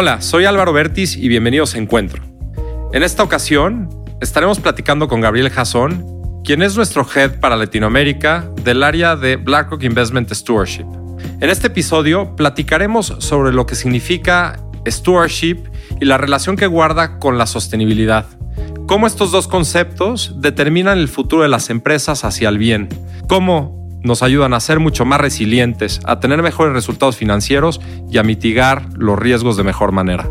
Hola, soy Álvaro Bertis y bienvenidos a Encuentro. En esta ocasión estaremos platicando con Gabriel Jason, quien es nuestro head para Latinoamérica del área de BlackRock Investment Stewardship. En este episodio platicaremos sobre lo que significa stewardship y la relación que guarda con la sostenibilidad. Cómo estos dos conceptos determinan el futuro de las empresas hacia el bien. Cómo nos ayudan a ser mucho más resilientes, a tener mejores resultados financieros y a mitigar los riesgos de mejor manera.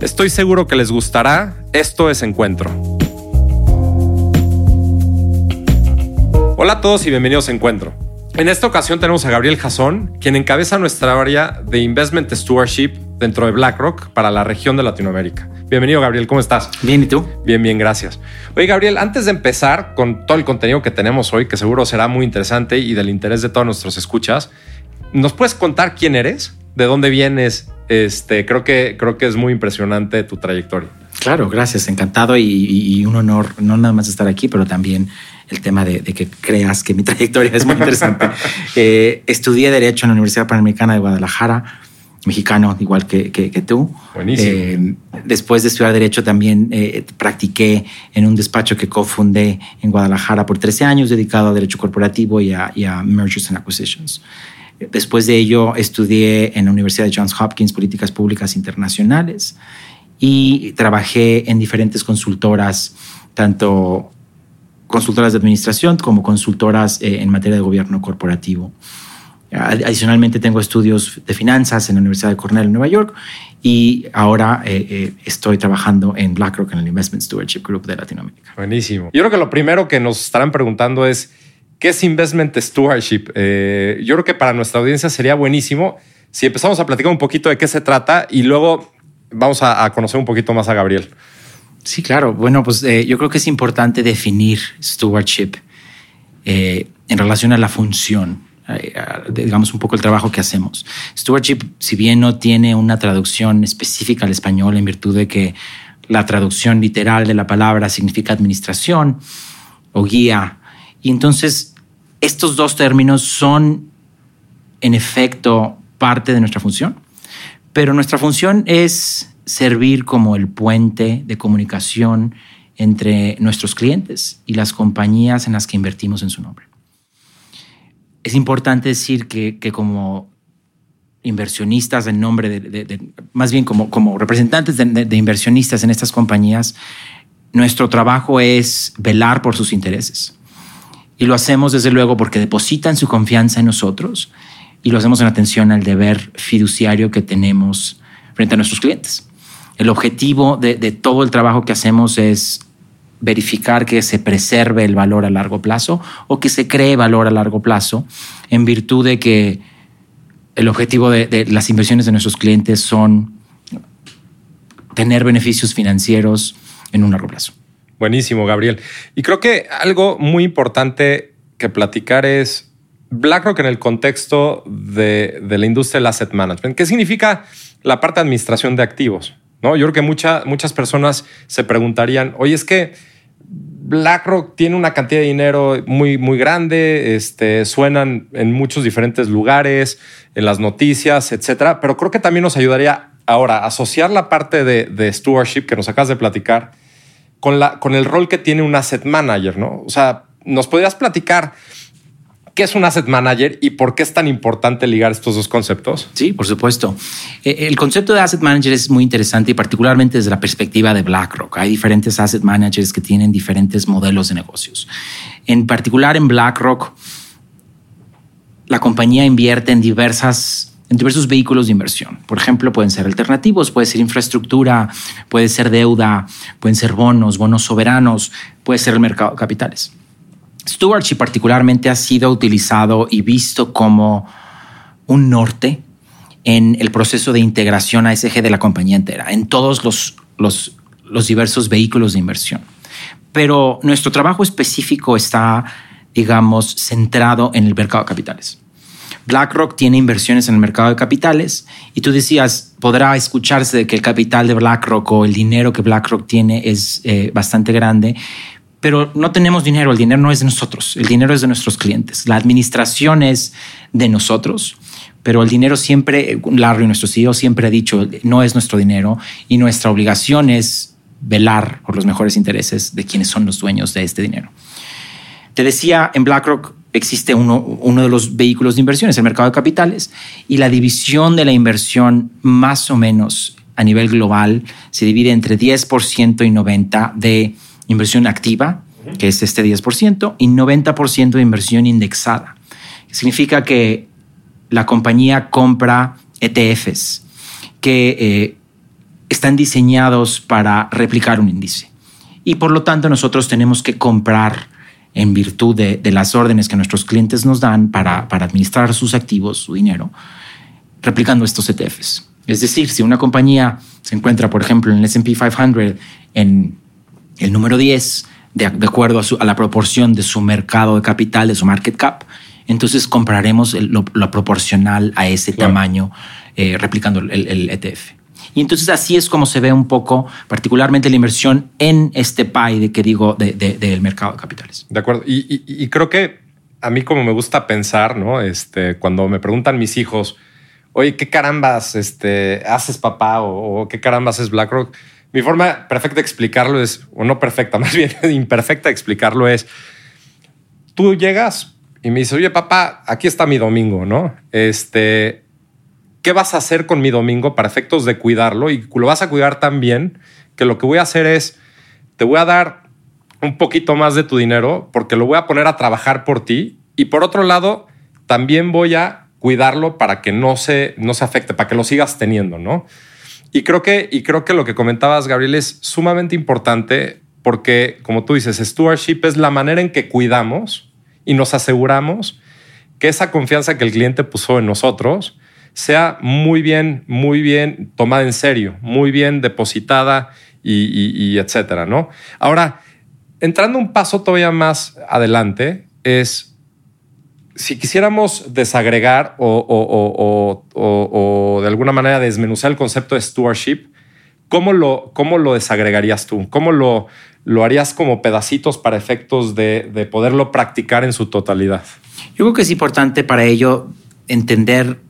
Estoy seguro que les gustará. Esto es Encuentro. Hola a todos y bienvenidos a Encuentro. En esta ocasión tenemos a Gabriel Jason, quien encabeza nuestra área de Investment Stewardship dentro de BlackRock para la región de Latinoamérica. Bienvenido, Gabriel. ¿Cómo estás? Bien, ¿y tú? Bien, bien, gracias. Oye, Gabriel, antes de empezar con todo el contenido que tenemos hoy, que seguro será muy interesante y del interés de todos nuestros escuchas, ¿nos puedes contar quién eres? ¿De dónde vienes? Este, creo que, creo que es muy impresionante tu trayectoria. Claro, gracias. Encantado y, un honor, no nada más estar aquí, pero también el tema de, que creas que mi trayectoria es muy interesante. Eh, estudié Derecho en la Universidad Panamericana de Guadalajara mexicano, igual que, que, tú. Buenísimo. Eh, después de estudiar Derecho también eh, practiqué en un despacho que cofundé en Guadalajara por 13 años, dedicado a Derecho Corporativo y a, Mergers and Acquisitions. Después de ello estudié en la Universidad de Johns Hopkins Políticas Públicas Internacionales y trabajé en diferentes consultoras, tanto consultoras de administración como consultoras eh, en materia de gobierno corporativo. Adicionalmente tengo estudios de finanzas en la Universidad de Cornell en Nueva York y ahora eh, eh, estoy trabajando en BlackRock en el Investment Stewardship Group de Latinoamérica. Buenísimo. Yo creo que lo primero que nos estarán preguntando es, ¿qué es Investment Stewardship? Eh, yo creo que para nuestra audiencia sería buenísimo si empezamos a platicar un poquito de qué se trata y luego vamos a, conocer un poquito más a Gabriel. Sí, claro. Bueno, pues yo creo que es importante definir stewardship en relación a la función digamos, un poco el trabajo que hacemos. Stewardship, si bien no tiene una traducción específica al español en virtud de que la traducción literal de la palabra significa administración o guía, y entonces estos dos términos son en efecto parte de nuestra función, pero nuestra función es servir como el puente de comunicación entre nuestros clientes y las compañías en las que invertimos en su nombre es importante decir que, como inversionistas en nombre de, más bien como, como representantes de, inversionistas en estas compañías, nuestro trabajo es velar por sus intereses. Y lo hacemos desde luego porque depositan su confianza en nosotros y lo hacemos en atención al deber fiduciario que tenemos frente a nuestros clientes. El objetivo de todo el trabajo que hacemos es verificar que se preserve el valor a largo plazo o que se cree valor a largo plazo en virtud de que el objetivo de, las inversiones de nuestros clientes son tener beneficios financieros en un largo plazo. Buenísimo, Gabriel. Y creo que algo muy importante que platicar es BlackRock en el contexto de, la industria del asset management. ¿Qué significa la parte de administración de activos? ¿No? Yo creo que muchas personas se preguntarían, oye, es que BlackRock tiene una cantidad de dinero muy, muy grande, este, suenan en muchos diferentes lugares, en las noticias, etcétera. Pero creo que también nos ayudaría ahora asociar la parte de, de stewardship que nos acabas de platicar con, la, con el rol que tiene un asset manager, ¿no? O sea, nos podrías platicar ¿Qué es un asset manager y por qué es tan importante ligar estos dos conceptos? Sí, por supuesto. Eh, el concepto de asset manager es muy interesante y particularmente desde la perspectiva de BlackRock. Hay diferentes asset managers que tienen diferentes modelos de negocios. En particular en BlackRock, la compañía invierte en diversas en diversos vehículos de inversión. Por ejemplo, pueden ser alternativos, puede ser infraestructura, puede ser deuda, pueden ser bonos, bonos soberanos, puede ser el mercado de capitales. Stewardship particularmente ha sido utilizado y visto como un norte en el proceso de integración ASG de la compañía entera, en todos los, los, los diversos vehículos de inversión. Pero nuestro trabajo específico está, digamos, centrado en el mercado de capitales. BlackRock tiene inversiones en el mercado de capitales y tú decías, podrá escucharse de que el capital de BlackRock o el dinero que BlackRock tiene es eh, bastante grande, pero no tenemos dinero, el dinero no es de nosotros, el dinero es de nuestros clientes, la administración es de nosotros, pero el dinero siempre, Larry, nuestro CEO, siempre ha dicho, no es nuestro dinero y nuestra obligación es velar por los mejores intereses de quienes son los dueños de este dinero. Te decía, en BlackRock existe uno, uno de los vehículos de inversiones, el mercado de capitales, y la división de la inversión más o menos a nivel global se divide entre 10% y 90% de inversión activa, que es este 10%, y 90% de inversión indexada. Significa que la compañía compra ETFs que eh, están diseñados para replicar un índice. Y por lo tanto nosotros tenemos que comprar en virtud de, las órdenes que nuestros clientes nos dan para, para administrar sus activos, su dinero, replicando estos ETFs. Es decir, si una compañía se encuentra, por ejemplo, en el SP 500 en el número 10, de, acuerdo a, la proporción de su mercado de capital, de su market cap, entonces compraremos lo, proporcional a ese tamaño, eh, replicando el, ETF. Y entonces así es como se ve un poco, particularmente la inversión en este pie de que digo del mercado de capitales. De acuerdo. Y, creo que a mí como me gusta pensar, ¿no? Este, cuando me preguntan mis hijos, oye, ¿qué carambas este, haces papá o, o qué carambas es BlackRock? Mi forma perfecta de explicarlo es, o no perfecta, más bien imperfecta de explicarlo es, tú llegas y me dice, oye papá, aquí está mi domingo, ¿no? Este, ¿qué vas a hacer con mi domingo para efectos de cuidarlo? Y lo vas a cuidar tan bien que lo que voy a hacer es, te voy a dar un poquito más de tu dinero porque lo voy a poner a trabajar por ti. Y por otro lado, también voy a cuidarlo para que no se, no se afecte, para que lo sigas teniendo, ¿no? Y creo que, y creo que lo que comentabas, Gabriel, es sumamente importante porque, como tú dices, stewardship es la manera en que cuidamos y nos aseguramos que esa confianza que el cliente puso en nosotros sea muy bien, muy bien tomada en serio, muy bien depositada y, etcétera, ¿no? Ahora, entrando un paso todavía más adelante, es si quisiéramos desagregar o, de alguna manera desmenuzar el concepto de stewardship, ¿cómo lo, cómo lo desagregarías tú? ¿Cómo lo, lo harías como pedacitos para efectos de, poderlo practicar en su totalidad? Yo creo que es importante para ello entender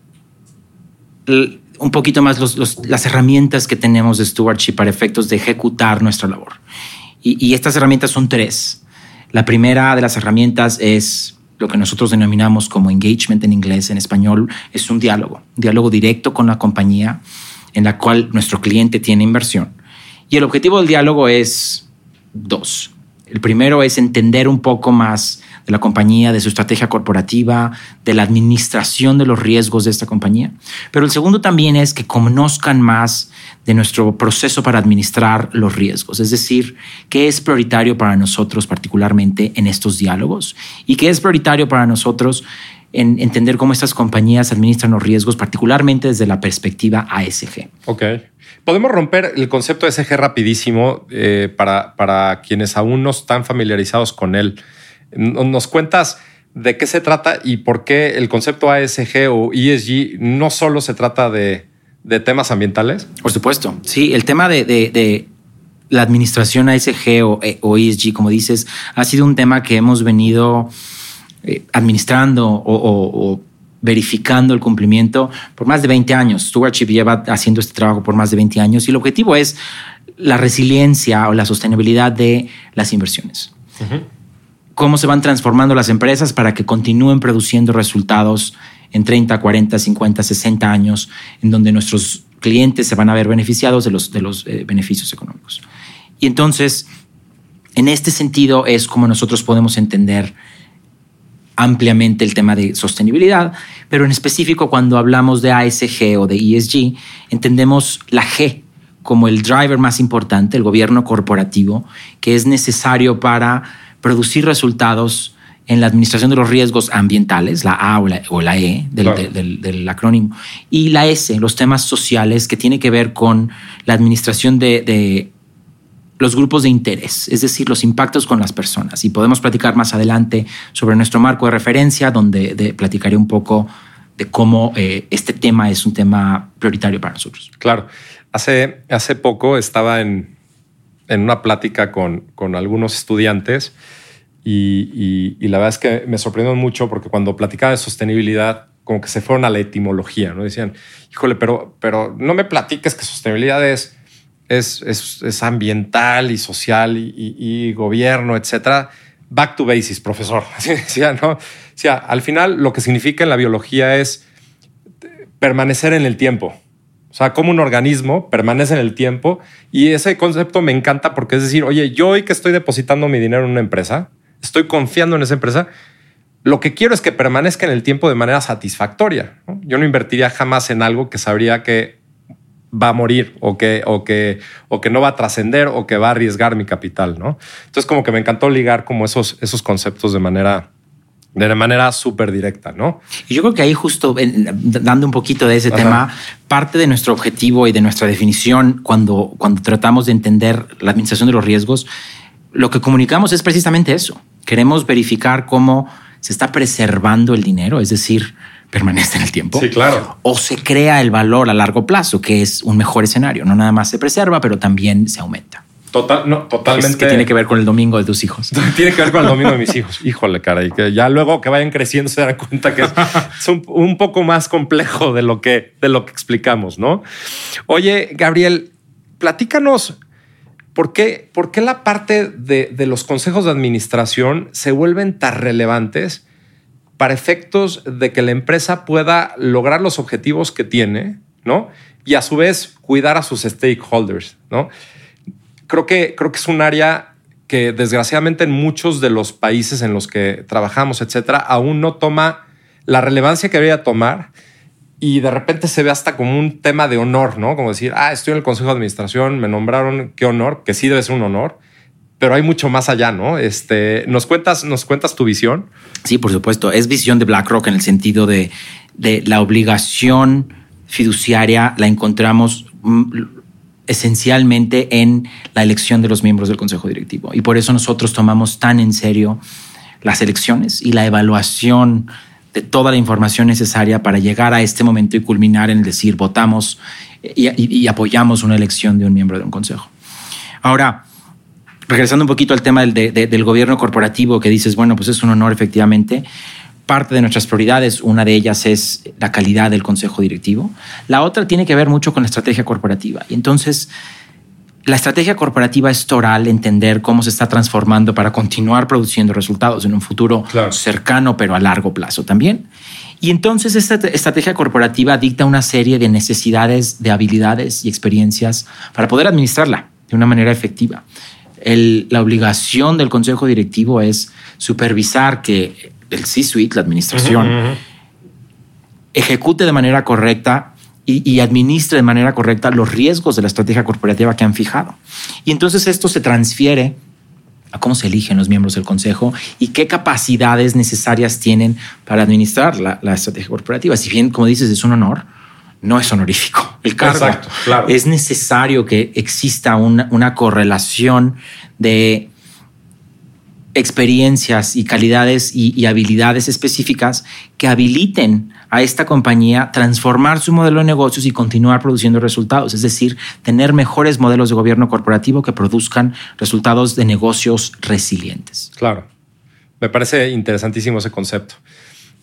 un poquito más las herramientas que tenemos de stewardship para efectos de ejecutar nuestra labor. Y, y estas herramientas son tres. La primera de las herramientas es lo que nosotros denominamos como engagement en inglés, en español, es un diálogo, un diálogo directo con la compañía en la cual nuestro cliente tiene inversión. Y el objetivo del diálogo es dos. El primero es entender un poco más de la compañía, de su estrategia corporativa, de la administración de los riesgos de esta compañía. Pero el segundo también es que conozcan más de nuestro proceso para administrar los riesgos, es decir, qué es prioritario para nosotros particularmente en estos diálogos y qué es prioritario para nosotros en entender cómo estas compañías administran los riesgos, particularmente desde la perspectiva ASG. Ok. Podemos romper el concepto de ASG rapidísimo eh, para, para quienes aún no están familiarizados con él. ¿Nos cuentas de qué se trata y por qué el concepto ASG o ESG no solo se trata de, temas ambientales? Por supuesto, sí, el tema de, la administración ASG o, ESG, como dices, ha sido un tema que hemos venido eh, administrando o, verificando el cumplimiento por más de 20 años. Stewardship lleva haciendo este trabajo por más de 20 años y el objetivo es la resiliencia o la sostenibilidad de las inversiones cómo se van transformando las empresas para que continúen produciendo resultados en 30, 40, 50, 60 años, en donde nuestros clientes se van a ver beneficiados de los, de los eh, beneficios económicos. Y entonces, en este sentido es como nosotros podemos entender ampliamente el tema de sostenibilidad, pero en específico cuando hablamos de ASG o de ESG, entendemos la G como el driver más importante, el gobierno corporativo, que es necesario para producir resultados en la administración de los riesgos ambientales, la A o la, E del, acrónimo, y la S, los temas sociales que tiene que ver con la administración de, los grupos de interés, es decir, los impactos con las personas. Y podemos platicar más adelante sobre nuestro marco de referencia, donde platicaré un poco de cómo eh, este tema es un tema prioritario para nosotros. Claro. Hace, hace poco estaba en, en una plática con, con algunos estudiantes y, y, la verdad es que me sorprendió mucho porque cuando platicaba de sostenibilidad como que se fueron a la etimología, ¿no? Decían, híjole, pero, pero no me platiques que sostenibilidad es, es, es, ambiental y social y, gobierno, etcétera. Back to basics, profesor. Así decía, ¿no? Sea, al final lo que significa en la biología es permanecer en el tiempo. Sea, como un organismo permanece en el tiempo y ese concepto me encanta porque es decir, oye, yo hoy que estoy depositando mi dinero en una empresa, estoy confiando en esa empresa, lo que quiero es que permanezca en el tiempo de manera satisfactoria. Yo no invertiría jamás en algo que sabría que va a morir o que, o que, o que no va a trascender o que va a arriesgar mi capital. ¿no? Entonces, como que me encantó ligar como esos, esos conceptos de manera de manera súper directa, ¿no? Y yo creo que ahí justo dando un poquito de ese tema, parte de nuestro objetivo y de nuestra definición cuando, cuando tratamos de entender la administración de los riesgos, lo que comunicamos es precisamente eso. Queremos verificar cómo se está preservando el dinero, es decir, permanece en el tiempo. Sí, claro. O se crea el valor a largo plazo, que es un mejor escenario. No nada más se preserva, pero también se aumenta. Total, no, totalmente. que tiene que ver con el domingo de tus hijos. tiene que ver con el domingo de mis hijos. Híjole, cara, y que ya luego que vayan creciendo se dan cuenta que es, un, poco más complejo de lo que, de lo que explicamos, ¿no? Oye, Gabriel, platícanos por qué, por qué la parte de, de los consejos de administración se vuelven tan relevantes para efectos de que la empresa pueda lograr los objetivos que tiene, ¿no? Y a su vez cuidar a sus stakeholders, ¿no? Creo que, creo que es un área que desgraciadamente en muchos de los países en los que trabajamos, etcétera, aún no toma la relevancia que debería tomar y de repente se ve hasta como un tema de honor, ¿no? Como decir, ah, estoy en el consejo de administración, me nombraron, qué honor, que sí debe ser un honor, pero hay mucho más allá, ¿no? Este, ¿nos cuentas, nos cuentas tu visión? Sí, por supuesto. Es visión de BlackRock en el sentido de, de la obligación fiduciaria la encontramos mm, esencialmente en la elección de los miembros del Consejo Directivo. Y por eso nosotros tomamos tan en serio las elecciones y la evaluación de toda la información necesaria para llegar a este momento y culminar en decir votamos y, apoyamos una elección de un miembro de un consejo. Ahora, regresando un poquito al tema del, del gobierno corporativo que dices, bueno, pues es un honor efectivamente parte de nuestras prioridades. Una de ellas es la calidad del consejo directivo. La otra tiene que ver mucho con la estrategia corporativa. Y entonces, la estrategia corporativa es toral entender cómo se está transformando para continuar produciendo resultados en un futuro cercano, pero a largo plazo también. Y entonces esta estrategia corporativa dicta una serie de necesidades, de habilidades y experiencias para poder administrarla de una manera efectiva. la obligación del consejo directivo es supervisar que el C-suite, la administración, ejecute de manera correcta y, administre de manera correcta los riesgos de la estrategia corporativa que han fijado. Y entonces esto se transfiere a cómo se eligen los miembros del consejo y qué capacidades necesarias tienen para administrar la, estrategia corporativa. Si bien, como dices, es un honor, no es honorífico el cargo. Es necesario que exista una, una correlación de experiencias y calidades y, habilidades específicas que habiliten a esta compañía transformar su modelo de negocios y continuar produciendo resultados, es decir, tener mejores modelos de gobierno corporativo que produzcan resultados de negocios resilientes. Claro, me parece interesantísimo ese concepto.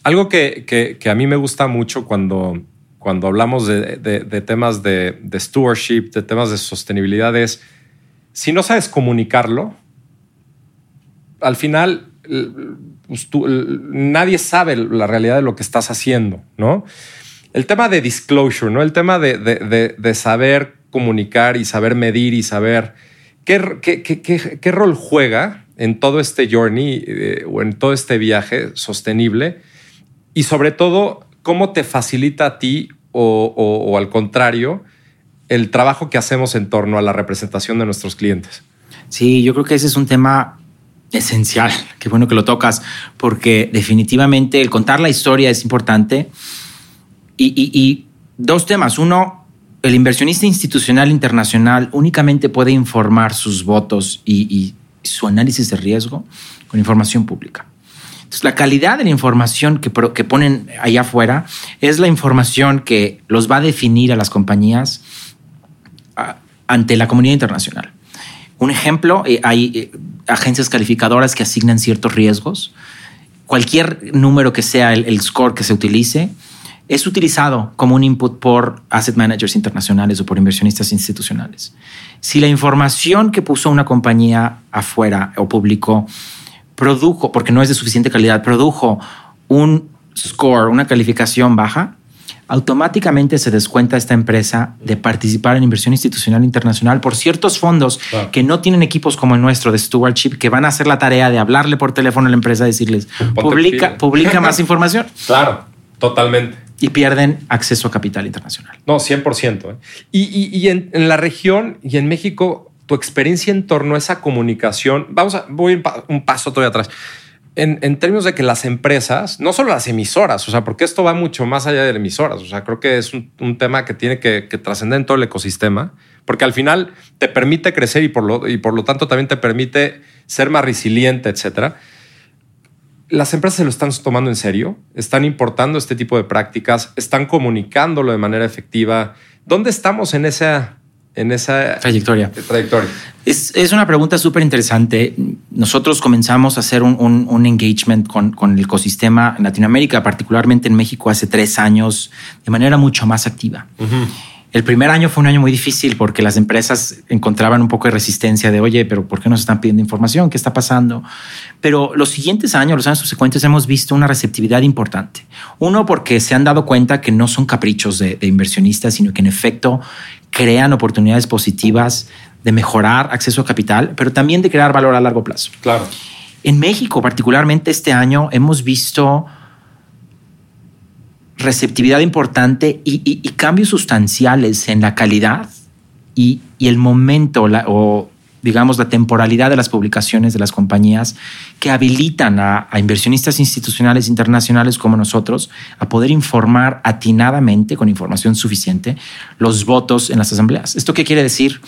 Algo que, a mí me gusta mucho cuando, cuando hablamos de, temas de, de stewardship, de temas de sostenibilidad es, si no sabes comunicarlo, al final pues, nadie sabe la realidad de lo que estás haciendo, ¿no? El tema de disclosure, ¿no? El tema de, saber comunicar y saber medir y saber qué, rol juega en todo este journey eh, o en todo este viaje sostenible y sobre todo cómo te facilita a ti o, o al contrario el trabajo que hacemos en torno a la representación de nuestros clientes. Sí, yo creo que ese es un tema esencial. Qué bueno que lo tocas, porque definitivamente el contar la historia es importante. Y, dos temas. Uno, el inversionista institucional internacional únicamente puede informar sus votos y, su análisis de riesgo con información pública. Entonces, la calidad de la información que, que ponen allá afuera es la información que los va a definir a las compañías ante la comunidad internacional. Un ejemplo, eh, hay eh, agencias calificadoras que asignan ciertos riesgos. Cualquier número que sea el, score que se utilice, es utilizado como un input por asset managers internacionales o por inversionistas institucionales. Si la información que puso una compañía afuera o publicó produjo, porque no es de suficiente calidad, produjo un score, una calificación baja, automáticamente se descuenta esta empresa de participar en inversión institucional internacional por ciertos fondos que no tienen equipos como el nuestro de stewardship que van a hacer la tarea de hablarle por teléfono a la empresa y decirles publica, publica más información. Claro, totalmente. Y pierden acceso a capital internacional. No, 100%. ¿eh? Y, en, la región y en México, tu experiencia en torno a esa comunicación, vamos a, voy un paso todavía atrás en, términos de que las empresas, no solo las emisoras, o sea, porque esto va mucho más allá de emisoras, o sea, creo que es un, tema que tiene que, trascender en todo el ecosistema, porque al final te permite crecer y por lo, y por lo tanto también te permite ser más resiliente, etcétera. Las empresas se lo están tomando en serio, están importando este tipo de prácticas, están comunicándolo de manera efectiva. ¿Dónde estamos en esa, en esa trayectoria? trayectoria? Es, es una pregunta súper interesante. Nosotros comenzamos a hacer un, un, engagement con, con, el ecosistema en Latinoamérica, particularmente en México, hace tres años, de manera mucho más activa. El primer año fue un año muy difícil porque las empresas encontraban un poco de resistencia de, oye, pero ¿por qué nos están pidiendo información? ¿Qué está pasando? Pero los siguientes años, los años subsecuentes, hemos visto una receptividad importante. Uno, porque se han dado cuenta que no son caprichos de, de inversionistas, sino que en efecto crean oportunidades positivas de mejorar acceso a capital, pero también de crear valor a largo plazo. Claro. En México, particularmente este año, hemos visto receptividad importante y, cambios sustanciales en la calidad y, el momento o digamos la temporalidad de las publicaciones de las compañías que habilitan a, a, inversionistas institucionales internacionales como nosotros a poder informar atinadamente con información suficiente los votos en las asambleas. ¿Esto qué quiere decir?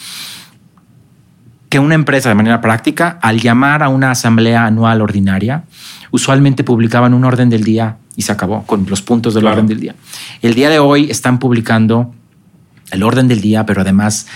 que una empresa de manera práctica, al llamar a una asamblea anual ordinaria, usualmente publicaban un orden del día y se acabó con los puntos del orden del día. El día de hoy están publicando el orden del día, pero además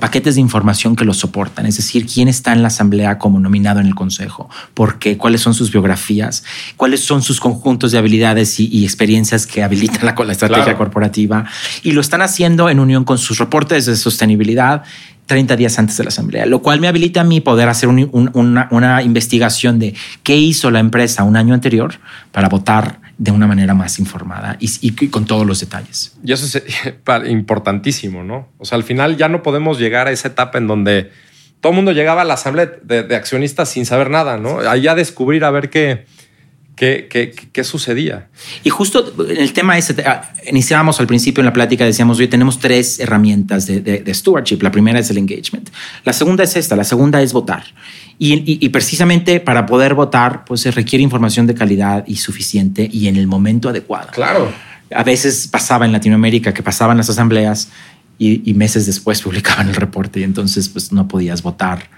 paquetes de información que lo soportan, es decir, quién está en la asamblea como nominado en el consejo, por qué, cuáles son sus biografías, cuáles son sus conjuntos de habilidades y, experiencias que habilitan la, la estrategia corporativa. Y lo están haciendo en unión con sus reportes de sostenibilidad 30 días antes de la asamblea, lo cual me habilita a mí poder hacer una, investigación de qué hizo la empresa un año anterior para votar de una manera más informada y, con todos los detalles. Y eso es importantísimo, ¿no? O sea, al final ya no podemos llegar a esa etapa en donde todo el mundo llegaba a la asamblea de, de accionistas sin saber nada, ¿no? Allá descubrir a ver qué ¿Qué, sucedía? Y justo el tema es, ah, iniciábamos al principio en la plática, decíamos, hoy tenemos tres herramientas de, stewardship. La primera es el engagement. La segunda es esta, la segunda es votar. Y, precisamente para poder votar, pues se requiere información de calidad y suficiente y en el momento adecuado. Claro. A veces pasaba en Latinoamérica que pasaban las asambleas y, meses después publicaban el reporte y entonces pues no podías votar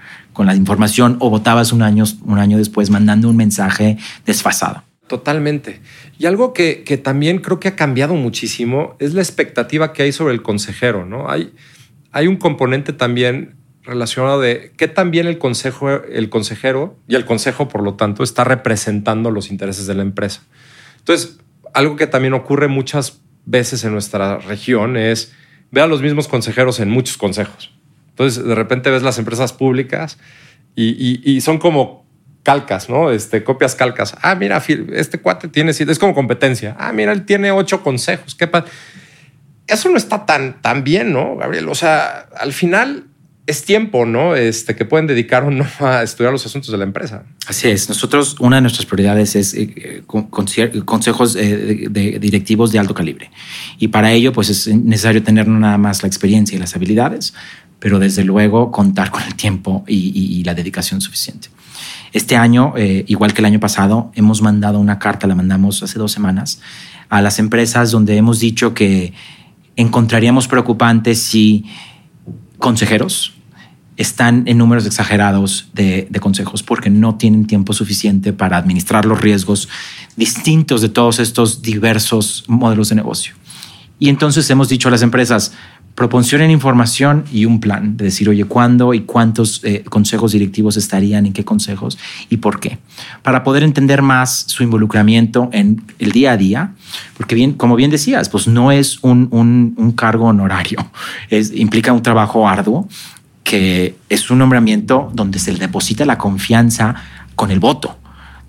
con la información o votabas un año, un año después mandando un mensaje desfasado. Totalmente. Y algo que, que, también creo que ha cambiado muchísimo es la expectativa que hay sobre el consejero, ¿no? Hay, hay un componente también relacionado de qué también el, consejo, el consejero y el consejo, por lo tanto, está representando los intereses de la empresa. Entonces, algo que también ocurre muchas veces en nuestra región es ver a los mismos consejeros en muchos consejos. Entonces, de repente ves las empresas públicas y, son como calcas, ¿no? Este, copias calcas. Ah, mira, este cuate tiene siete, es como competencia. Ah, mira, él tiene ocho consejos. ¿Qué Eso no está tan, tan bien, ¿no, Gabriel? O sea, al final es tiempo, ¿no? Este, que pueden dedicar o no a estudiar los asuntos de la empresa. Así es. Nosotros, una de nuestras prioridades es eh, consejos eh, de, directivos de alto calibre. Y para ello, pues es necesario tener no nada más la experiencia y las habilidades, pero desde luego contar con el tiempo y, la dedicación suficiente. Este año, eh, igual que el año pasado, hemos mandado una carta, la mandamos hace dos semanas, a las empresas donde hemos dicho que encontraríamos preocupante si consejeros están en números exagerados de, consejos porque no tienen tiempo suficiente para administrar los riesgos distintos de todos estos diversos modelos de negocio. Y entonces hemos dicho a las empresas, proporcionen información y un plan de decir, oye, ¿cuándo y cuántos eh, consejos directivos estarían, en qué consejos y por qué? Para poder entender más su involucramiento en el día a día, porque bien, como bien decías, pues no es un, un, cargo honorario, es, implica un trabajo arduo que es un nombramiento donde se le deposita la confianza con el voto.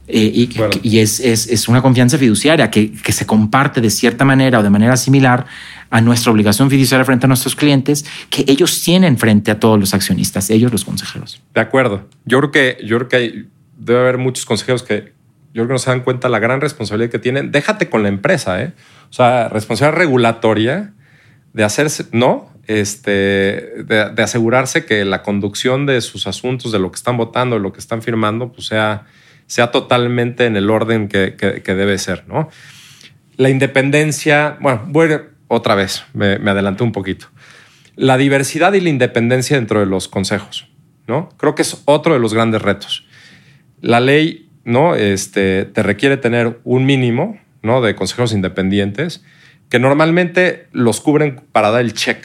Eh, y, es, es, es, una confianza fiduciaria que, que, se comparte de cierta manera o de manera similar a nuestra obligación fiduciaria frente a nuestros clientes que ellos tienen frente a todos los accionistas, ellos los consejeros. De acuerdo. Yo creo que, yo creo que hay, debe haber muchos consejeros que yo creo que no se dan cuenta la gran responsabilidad que tienen. Déjate con la empresa, ¿eh? O sea, responsabilidad regulatoria de hacerse, no, este, de, asegurarse que la conducción de sus asuntos, de lo que están votando, de lo que están firmando, pues sea, sea totalmente en el orden que, debe ser, ¿no? La independencia, bueno, voy otra vez, me, adelanté un poquito. La diversidad y la independencia dentro de los consejos, ¿no? Creo que es otro de los grandes retos. La ley, ¿no? Este, te requiere tener un mínimo, ¿no? De consejeros independientes que normalmente los cubren para dar el check.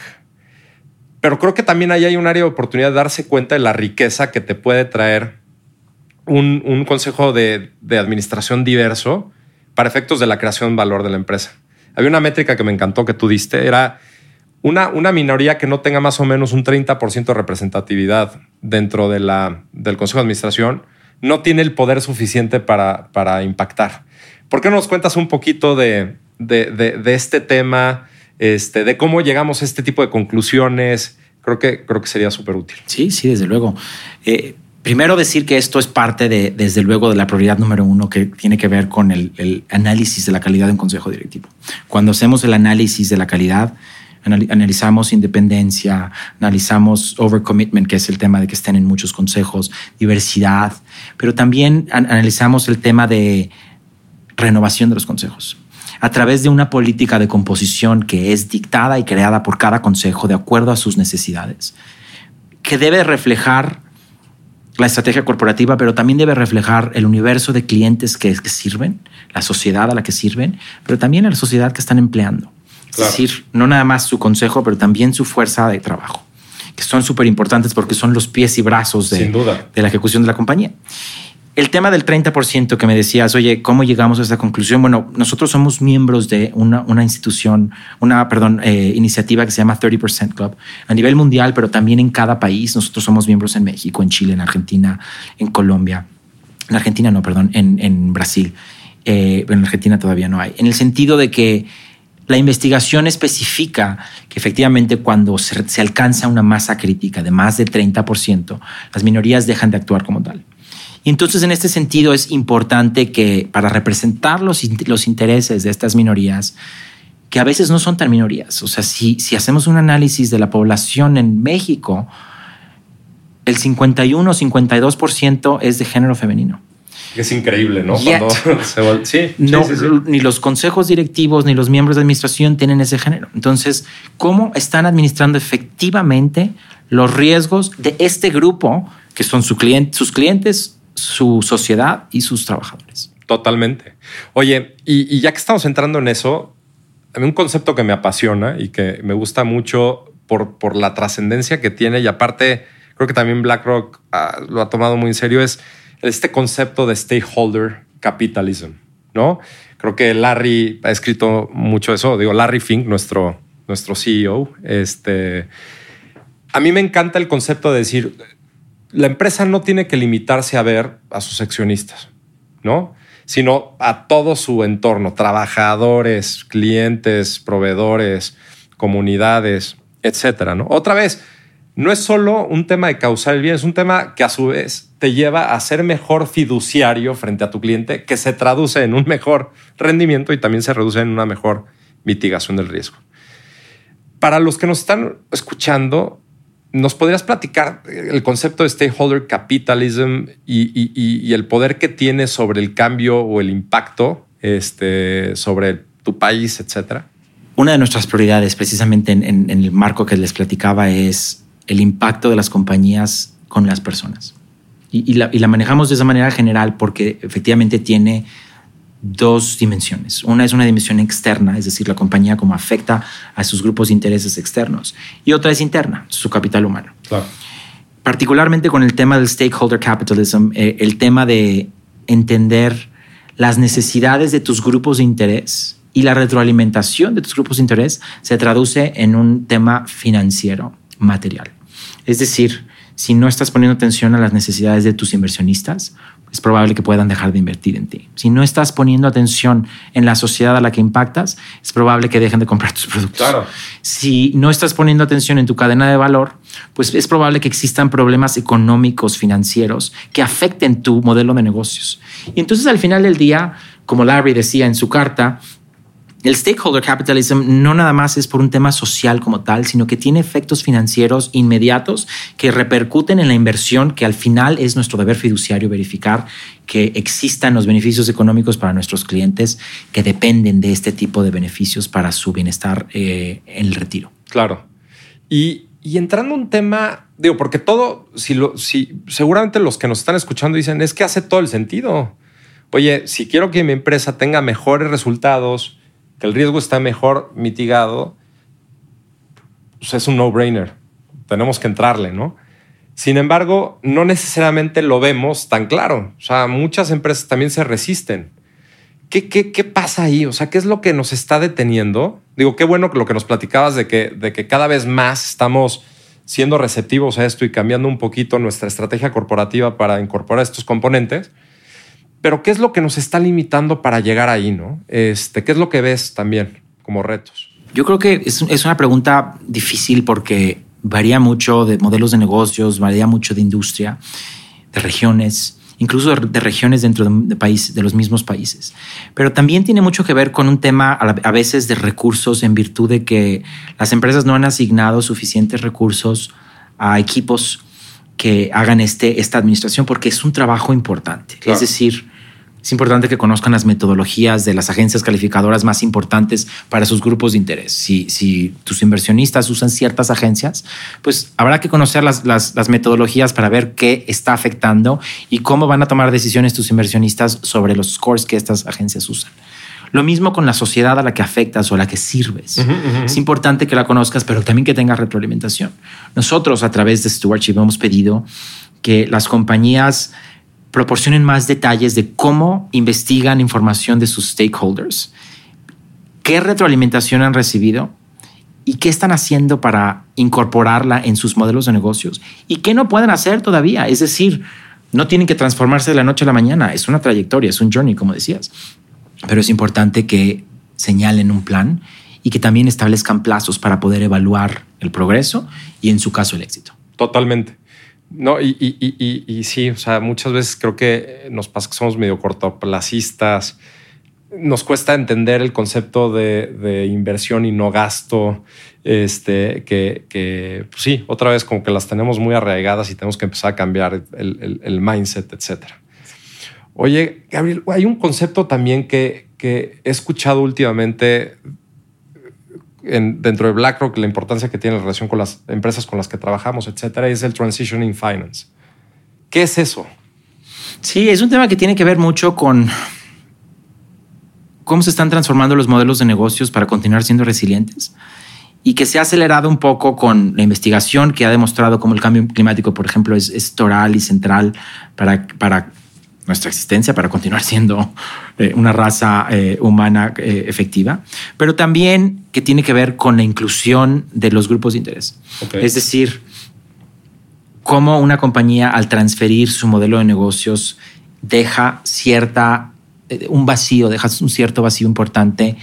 Pero creo que también ahí hay un área de oportunidad de darse cuenta de la riqueza que te puede traer un, consejo de, de administración diverso para efectos de la creación de valor de la empresa. Había una métrica que me encantó que tú diste, era una, una minoría que no tenga más o menos un 30% de representatividad dentro de la, del Consejo de Administración, no tiene el poder suficiente para, para impactar. ¿Por qué no nos cuentas un poquito de, de, este tema, este, de cómo llegamos a este tipo de conclusiones? Creo que, creo que sería súper útil. Sí, sí, desde luego. Eh, Primero decir que esto es parte de, desde luego, de la prioridad número uno que tiene que ver con el, análisis de la calidad de un consejo directivo. Cuando hacemos el análisis de la calidad, analizamos independencia, analizamos overcommitment, que es el tema de que estén en muchos consejos, diversidad, pero también analizamos el tema de renovación de los consejos a través de una política de composición que es dictada y creada por cada consejo de acuerdo a sus necesidades, que debe reflejar la estrategia corporativa, pero también debe reflejar el universo de clientes que, sirven, la sociedad a la que sirven, pero también a la sociedad que están empleando. Es decir, no nada más su consejo, pero también su fuerza de trabajo, que son súper importantes porque son los pies y brazos de, de la ejecución de la compañía. El tema del 30% que me decías, oye, ¿cómo llegamos a esta conclusión? Bueno, nosotros somos miembros de una, institución, una, perdón, eh, iniciativa que se llama 30% Club a nivel mundial, pero también en cada país. Nosotros somos miembros en México, en Chile, en Argentina, en Colombia. En Argentina no, perdón, en, Brasil. Eh, en Argentina todavía no hay. En el sentido de que la investigación especifica que efectivamente cuando se, se alcanza una masa crítica de más del 30%, las minorías dejan de actuar como tal. Y entonces, en este sentido, es importante que para representar los, los intereses de estas minorías, que a veces no son tan minorías, o sea, si, si hacemos un análisis de la población en México, el 51 o 52% es de género femenino. Es increíble, ¿no? sí, no Ni los consejos directivos ni los miembros de administración tienen ese género. Entonces, ¿cómo están administrando efectivamente los riesgos de este grupo, que son su cliente, sus clientes su sociedad y sus trabajadores. Totalmente. Oye, y, ya que estamos entrando en eso, a mí un concepto que me apasiona y que me gusta mucho por, por la trascendencia que tiene y aparte creo que también BlackRock ah, lo ha tomado muy en serio es este concepto de stakeholder capitalism, ¿no? Creo que Larry ha escrito mucho eso, digo Larry Fink, nuestro, nuestro CEO, este, a mí me encanta el concepto de decir, la empresa no tiene que limitarse a ver a sus accionistas, ¿no? Sino a todo su entorno, trabajadores, clientes, proveedores, comunidades, etcétera, ¿no? Otra vez, no es solo un tema de causar el bien, es un tema que a su vez te lleva a ser mejor fiduciario frente a tu cliente, que se traduce en un mejor rendimiento y también se reduce en una mejor mitigación del riesgo. Para los que nos están escuchando, ¿Nos podrías platicar el concepto de stakeholder capitalism y, el poder que tiene sobre el cambio o el impacto este, sobre tu país, etcétera? Una de nuestras prioridades, precisamente en, el marco que les platicaba, es el impacto de las compañías con las personas. Y, la, manejamos de esa manera general porque efectivamente tiene dos dimensiones. Una es una dimensión externa, es decir, la compañía como afecta a sus grupos de intereses externos. Y otra es interna, su capital humano. Particularmente con el tema del stakeholder capitalism, eh, el tema de entender las necesidades de tus grupos de interés y la retroalimentación de tus grupos de interés se traduce en un tema financiero, material. Es decir, si no estás poniendo atención a las necesidades de tus inversionistas, es probable que puedan dejar de invertir en ti. Si no estás poniendo atención en la sociedad a la que impactas, es probable que dejen de comprar tus productos. Claro. Si no estás poniendo atención en tu cadena de valor, pues es probable que existan problemas económicos, financieros, que afecten tu modelo de negocios. Y entonces al final del día, como Larry decía en su carta, el stakeholder capitalism no nada más es por un tema social como tal, sino que tiene efectos financieros inmediatos que repercuten en la inversión, que al final es nuestro deber fiduciario verificar que existan los beneficios económicos para nuestros clientes que dependen de este tipo de beneficios para su bienestar eh, en el retiro. Claro. Y, entrando a un tema, digo, porque todo, si, lo, si seguramente los que nos están escuchando dicen, es que hace todo el sentido. Oye, si quiero que mi empresa tenga mejores resultados, que el riesgo está mejor mitigado, pues es un no-brainer. Tenemos que entrarle, ¿no? Sin embargo, no necesariamente lo vemos tan claro. O sea, muchas empresas también se resisten. ¿Qué, qué, qué pasa ahí? O sea, ¿qué es lo que nos está deteniendo? Digo, qué bueno lo que nos platicabas de que, de que cada vez más estamos siendo receptivos a esto y cambiando un poquito nuestra estrategia corporativa para incorporar estos componentes. Pero ¿qué es lo que nos está limitando para llegar ahí? ¿no? Este, ¿Qué es lo que ves también como retos? Yo creo que es, es una pregunta difícil porque varía mucho de modelos de negocios, varía mucho de industria, de regiones, incluso de, regiones dentro de, país, de los mismos países. Pero también tiene mucho que ver con un tema a, veces de recursos en virtud de que las empresas no han asignado suficientes recursos a equipos que hagan este, esta administración porque es un trabajo importante. Es decir, es importante que conozcan las metodologías de las agencias calificadoras más importantes para sus grupos de interés. Si, si tus inversionistas usan ciertas agencias, pues habrá que conocer las, las, las, metodologías para ver qué está afectando y cómo van a tomar decisiones tus inversionistas sobre los scores que estas agencias usan. Lo mismo con la sociedad a la que afectas o a la que sirves. Es importante que la conozcas, pero también que tengas retroalimentación. Nosotros a través de Stewardship hemos pedido que las compañías proporcionen más detalles de cómo investigan información de sus stakeholders, qué retroalimentación han recibido y qué están haciendo para incorporarla en sus modelos de negocios y qué no pueden hacer todavía. Es decir, no tienen que transformarse de la noche a la mañana, es una trayectoria, es un journey, como decías. Pero es importante que señalen un plan y que también establezcan plazos para poder evaluar el progreso y en su caso el éxito. Totalmente. No, y, y, sí, o sea, muchas veces creo que nos pasa que somos medio cortoplacistas. Nos cuesta entender el concepto de, inversión y no gasto. Este, que, pues sí, otra vez como que las tenemos muy arraigadas y tenemos que empezar a cambiar el, mindset, etcétera. Oye, Gabriel, hay un concepto también que, que he escuchado últimamente dentro de BlackRock, la importancia que tiene la relación con las empresas con las que trabajamos, etcétera, es el Transitioning Finance. ¿Qué es eso? Sí, es un tema que tiene que ver mucho con cómo se están transformando los modelos de negocios para continuar siendo resilientes y que se ha acelerado un poco con la investigación que ha demostrado cómo el cambio climático, por ejemplo, es, es toral y central para, para nuestra existencia para continuar siendo eh, una raza eh, humana eh, efectiva, pero también que tiene que ver con la inclusión de los grupos de interés. Es decir, cómo una compañía al transferir su modelo de negocios deja cierta, un vacío, deja un cierto vacío importante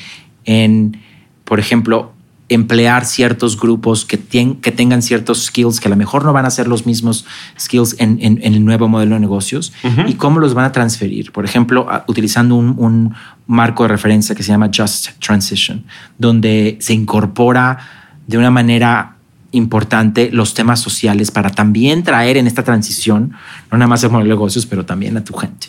en, por ejemplo, emplear ciertos grupos que, que tengan ciertos skills que a lo mejor no van a ser los mismos skills en, el nuevo modelo de negocios y cómo los van a transferir. Por ejemplo, utilizando un, marco de referencia que se llama Just Transition, donde se incorpora de una manera importante los temas sociales para también traer en esta transición, no nada más el modelo de negocios, pero también a tu gente.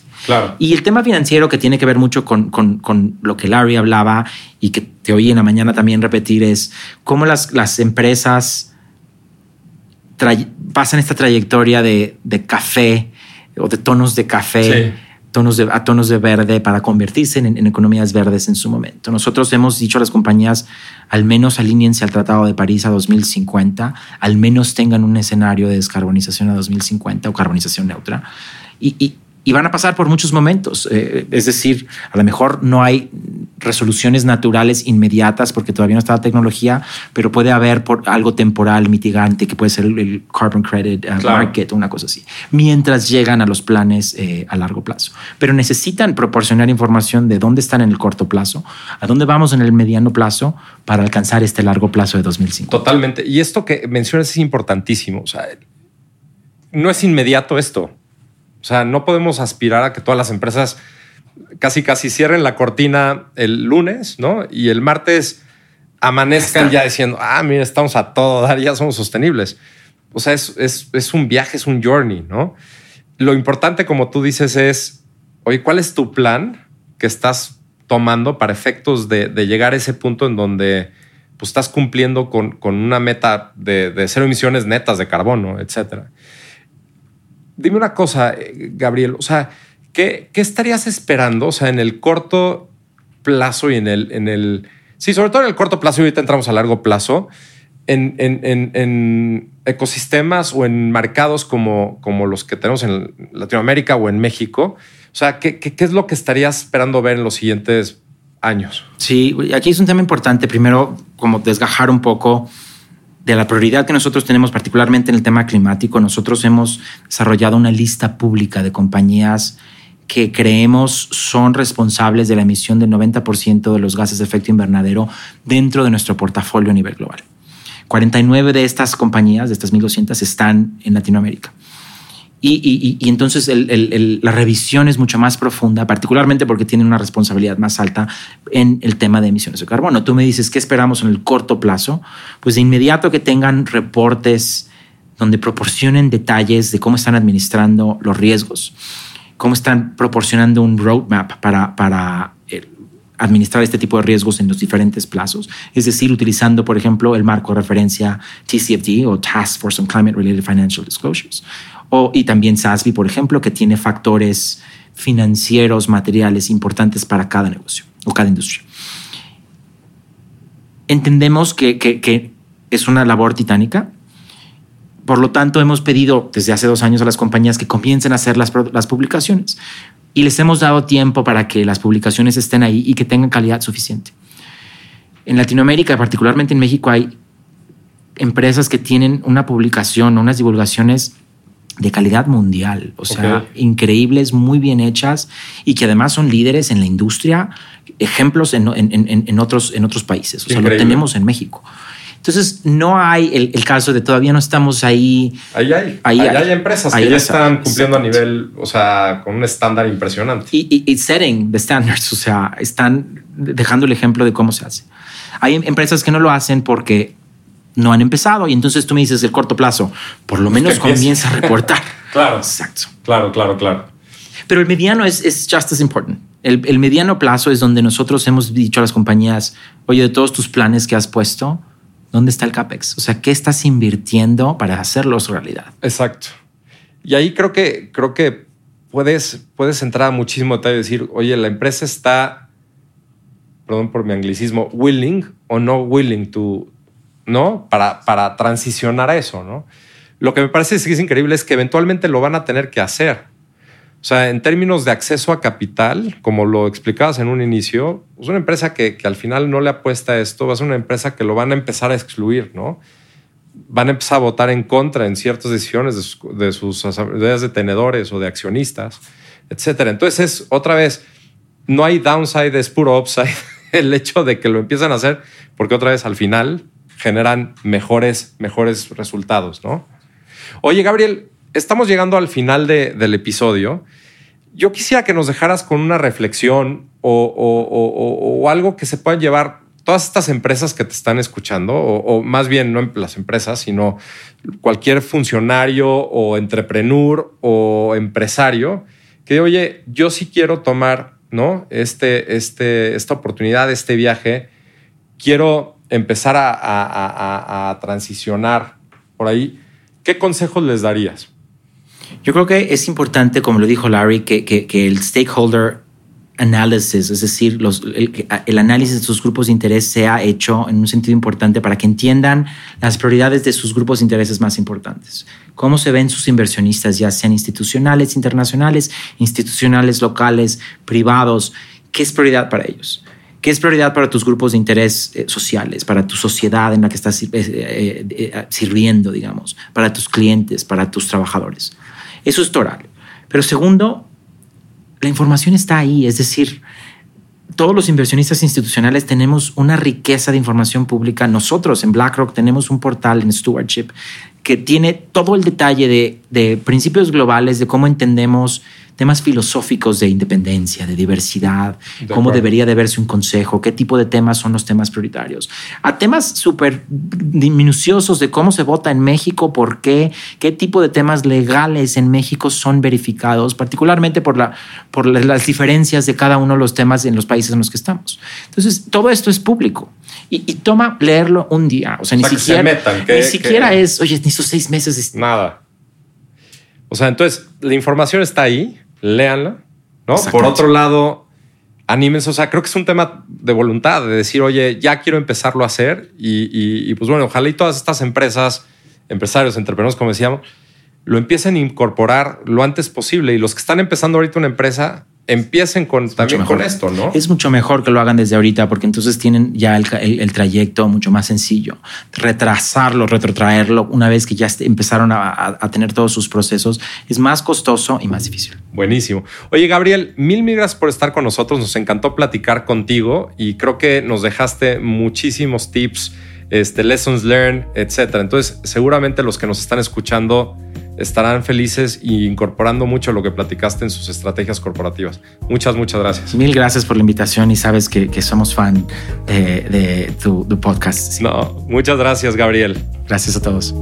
Y el tema financiero que tiene que ver mucho con, con, lo que Larry hablaba y que te oí en la mañana también repetir es cómo las, las empresas pasan esta trayectoria de, de, café o de tonos de café tonos de, a tonos de verde para convertirse en, economías verdes en su momento. Nosotros hemos dicho a las compañías, al menos alíñense al Tratado de París a 2050, al menos tengan un escenario de descarbonización a 2050 o carbonización neutra. y, y van a pasar por muchos momentos. Eh, es decir, a lo mejor no hay resoluciones naturales inmediatas porque todavía no está la tecnología, pero puede haber por algo temporal mitigante que puede ser el, carbon credit uh, market o una cosa así, mientras llegan a los planes eh, a largo plazo. Pero necesitan proporcionar información de dónde están en el corto plazo, a dónde vamos en el mediano plazo para alcanzar este largo plazo de 2005. Totalmente. Y esto que mencionas es importantísimo. O sea, no es inmediato esto. O sea, no podemos aspirar a que todas las empresas casi casi cierren la cortina el lunes, ¿no? Y el martes amanezcan ya diciendo, ah, mira, estamos a todo dar, ya somos sostenibles. O sea, es, es, un viaje, es un journey, ¿no? Lo importante, como tú dices, es, oye, ¿cuál es tu plan que estás tomando para efectos de, llegar a ese punto en donde pues, estás cumpliendo con, una meta de, de, cero emisiones netas de carbono, etcétera? Dime una cosa, eh, Gabriel, o sea, ¿qué, estarías esperando? O sea, en el corto plazo y en el, en el... Sí, sobre todo en el corto plazo y ahorita entramos a largo plazo, en, en, ecosistemas o en mercados como, como los que tenemos en Latinoamérica o en México. O sea, ¿qué, qué, qué es lo que estarías esperando ver en los siguientes años? Sí, aquí es un tema importante. Primero, como desgajar un poco de la prioridad que nosotros tenemos, particularmente en el tema climático, nosotros hemos desarrollado una lista pública de compañías que creemos son responsables de la emisión del 90% de los gases de efecto invernadero dentro de nuestro portafolio a nivel global. 49 de estas compañías, de estas 1.200, están en Latinoamérica. Y, entonces la revisión es mucho más profunda, particularmente porque tienen una responsabilidad más alta en el tema de emisiones de carbono. Tú me dices, ¿qué esperamos en el corto plazo? Pues de inmediato que tengan reportes donde proporcionen detalles de cómo están administrando los riesgos, cómo están proporcionando un roadmap para, para eh, administrar este tipo de riesgos en los diferentes plazos, es decir, utilizando, por ejemplo, el marco de referencia TCFD o Task Force on Climate Related Financial Disclosures y también SASB, por ejemplo, que tiene factores financieros, materiales importantes para cada negocio o cada industria. Entendemos que, es una labor titánica. Por lo tanto, hemos pedido desde hace dos años a las compañías que comiencen a hacer las, las publicaciones y les hemos dado tiempo para que las publicaciones estén ahí y que tengan calidad suficiente. En Latinoamérica, particularmente en México, hay empresas que tienen una publicación, unas divulgaciones de calidad mundial, o sea, increíbles, muy bien hechas y que además son líderes en la industria, ejemplos en, otros, en otros países, o sea, lo tenemos en México. Entonces, no hay el, caso de todavía no estamos ahí. Ahí hay. Ahí, hay, empresas que ya están cumpliendo a nivel, o sea, con un estándar impresionante. Y, y, setting the standards, o sea, están dejando el ejemplo de cómo se hace. Hay empresas que no lo hacen porque no han empezado. Y entonces tú me dices el corto plazo, por lo menos comienza a reportar. claro. Exacto. Claro, claro, claro. Pero el mediano es, es just as important. El, mediano plazo es donde nosotros hemos dicho a las compañías, oye, de todos tus planes que has puesto, ¿dónde está el CAPEX? O sea, ¿qué estás invirtiendo para hacerlos realidad? Exacto. Y ahí creo que, creo que puedes, puedes entrar a muchísimo detalle y decir, oye, la empresa está, perdón por mi anglicismo, willing o no willing to, ¿no? Para, para transicionar a eso, ¿no? Lo que me parece que es increíble es que eventualmente lo van a tener que hacer. O sea, en términos de acceso a capital, como lo explicabas en un inicio, es pues una empresa que, al final no le apuesta a esto, va a ser una empresa que lo van a empezar a excluir, ¿no? Van a empezar a votar en contra en ciertas decisiones de, sus asambleas de tenedores o de accionistas, etcétera. Entonces, es otra vez, no hay downside, es puro upside el hecho de que lo empiezan a hacer, porque otra vez al final generan mejores, mejores resultados, ¿no? Oye, Gabriel, estamos llegando al final del episodio. Yo quisiera que nos dejaras con una reflexión o, algo que se puedan llevar todas estas empresas que te están escuchando, o, más bien no las empresas, sino cualquier funcionario o entrepreneur o empresario que, oye, yo sí quiero tomar ¿no? este, este, esta oportunidad, este viaje, quiero empezar a, transicionar por ahí, ¿qué consejos les darías? Yo creo que es importante, como lo dijo Larry, que, que, el stakeholder analysis, es decir, el, el, análisis de sus grupos de interés sea hecho en un sentido importante para que entiendan las prioridades de sus grupos de intereses más importantes. Cómo se ven sus inversionistas, ya sean institucionales, internacionales, institucionales, locales, privados, qué es prioridad para ellos. ¿Qué es prioridad para tus grupos de interés eh, sociales, para tu sociedad en la que estás eh, eh, sirviendo, digamos, para tus clientes, para tus trabajadores? Eso es toral. Pero segundo, la información está ahí, es decir, todos los inversionistas institucionales tenemos una riqueza de información pública. Nosotros en BlackRock tenemos un portal en Stewardship que tiene todo el detalle de, de principios globales, de cómo entendemos temas filosóficos de independencia, de diversidad, cómo debería de verse un consejo, qué tipo de temas son los temas prioritarios, a temas súper minuciosos de cómo se vota en México, por qué, qué tipo de temas legales en México son verificados, particularmente por, la, por las diferencias de cada uno de los temas en los países en los que estamos. Entonces, todo esto es público. Y, toma leerlo un día. O sea, ni siquiera, ni siquiera es, oye, ni esos seis meses. Nada. O sea, entonces la información está ahí léanla, ¿no? Por otro lado, anímense, o sea, creo que es un tema de voluntad, de decir, oye, ya quiero empezarlo a hacer y, pues bueno, ojalá y todas estas empresas, empresarios, entrepreneurs, como decíamos, lo empiecen a incorporar lo antes posible y los que están empezando ahorita una empresa, empiecen con, también con esto, ¿no? Es mucho mejor que lo hagan desde ahorita porque entonces tienen ya el, trayecto mucho más sencillo. Retrasarlo, retrotraerlo una vez que ya empezaron a, tener todos sus procesos es más costoso y más difícil. Buenísimo. Oye, Gabriel, mil, mil gracias por estar con nosotros. Nos encantó platicar contigo y creo que nos dejaste muchísimos tips, este, lessons learned, etcétera. Entonces, seguramente los que nos están escuchando estarán felices y incorporando mucho lo que platicaste en sus estrategias corporativas. Muchas, muchas gracias. Mil gracias por la invitación y sabes que, somos fan de, tu, podcast. No, muchas gracias, Gabriel. Gracias a todos.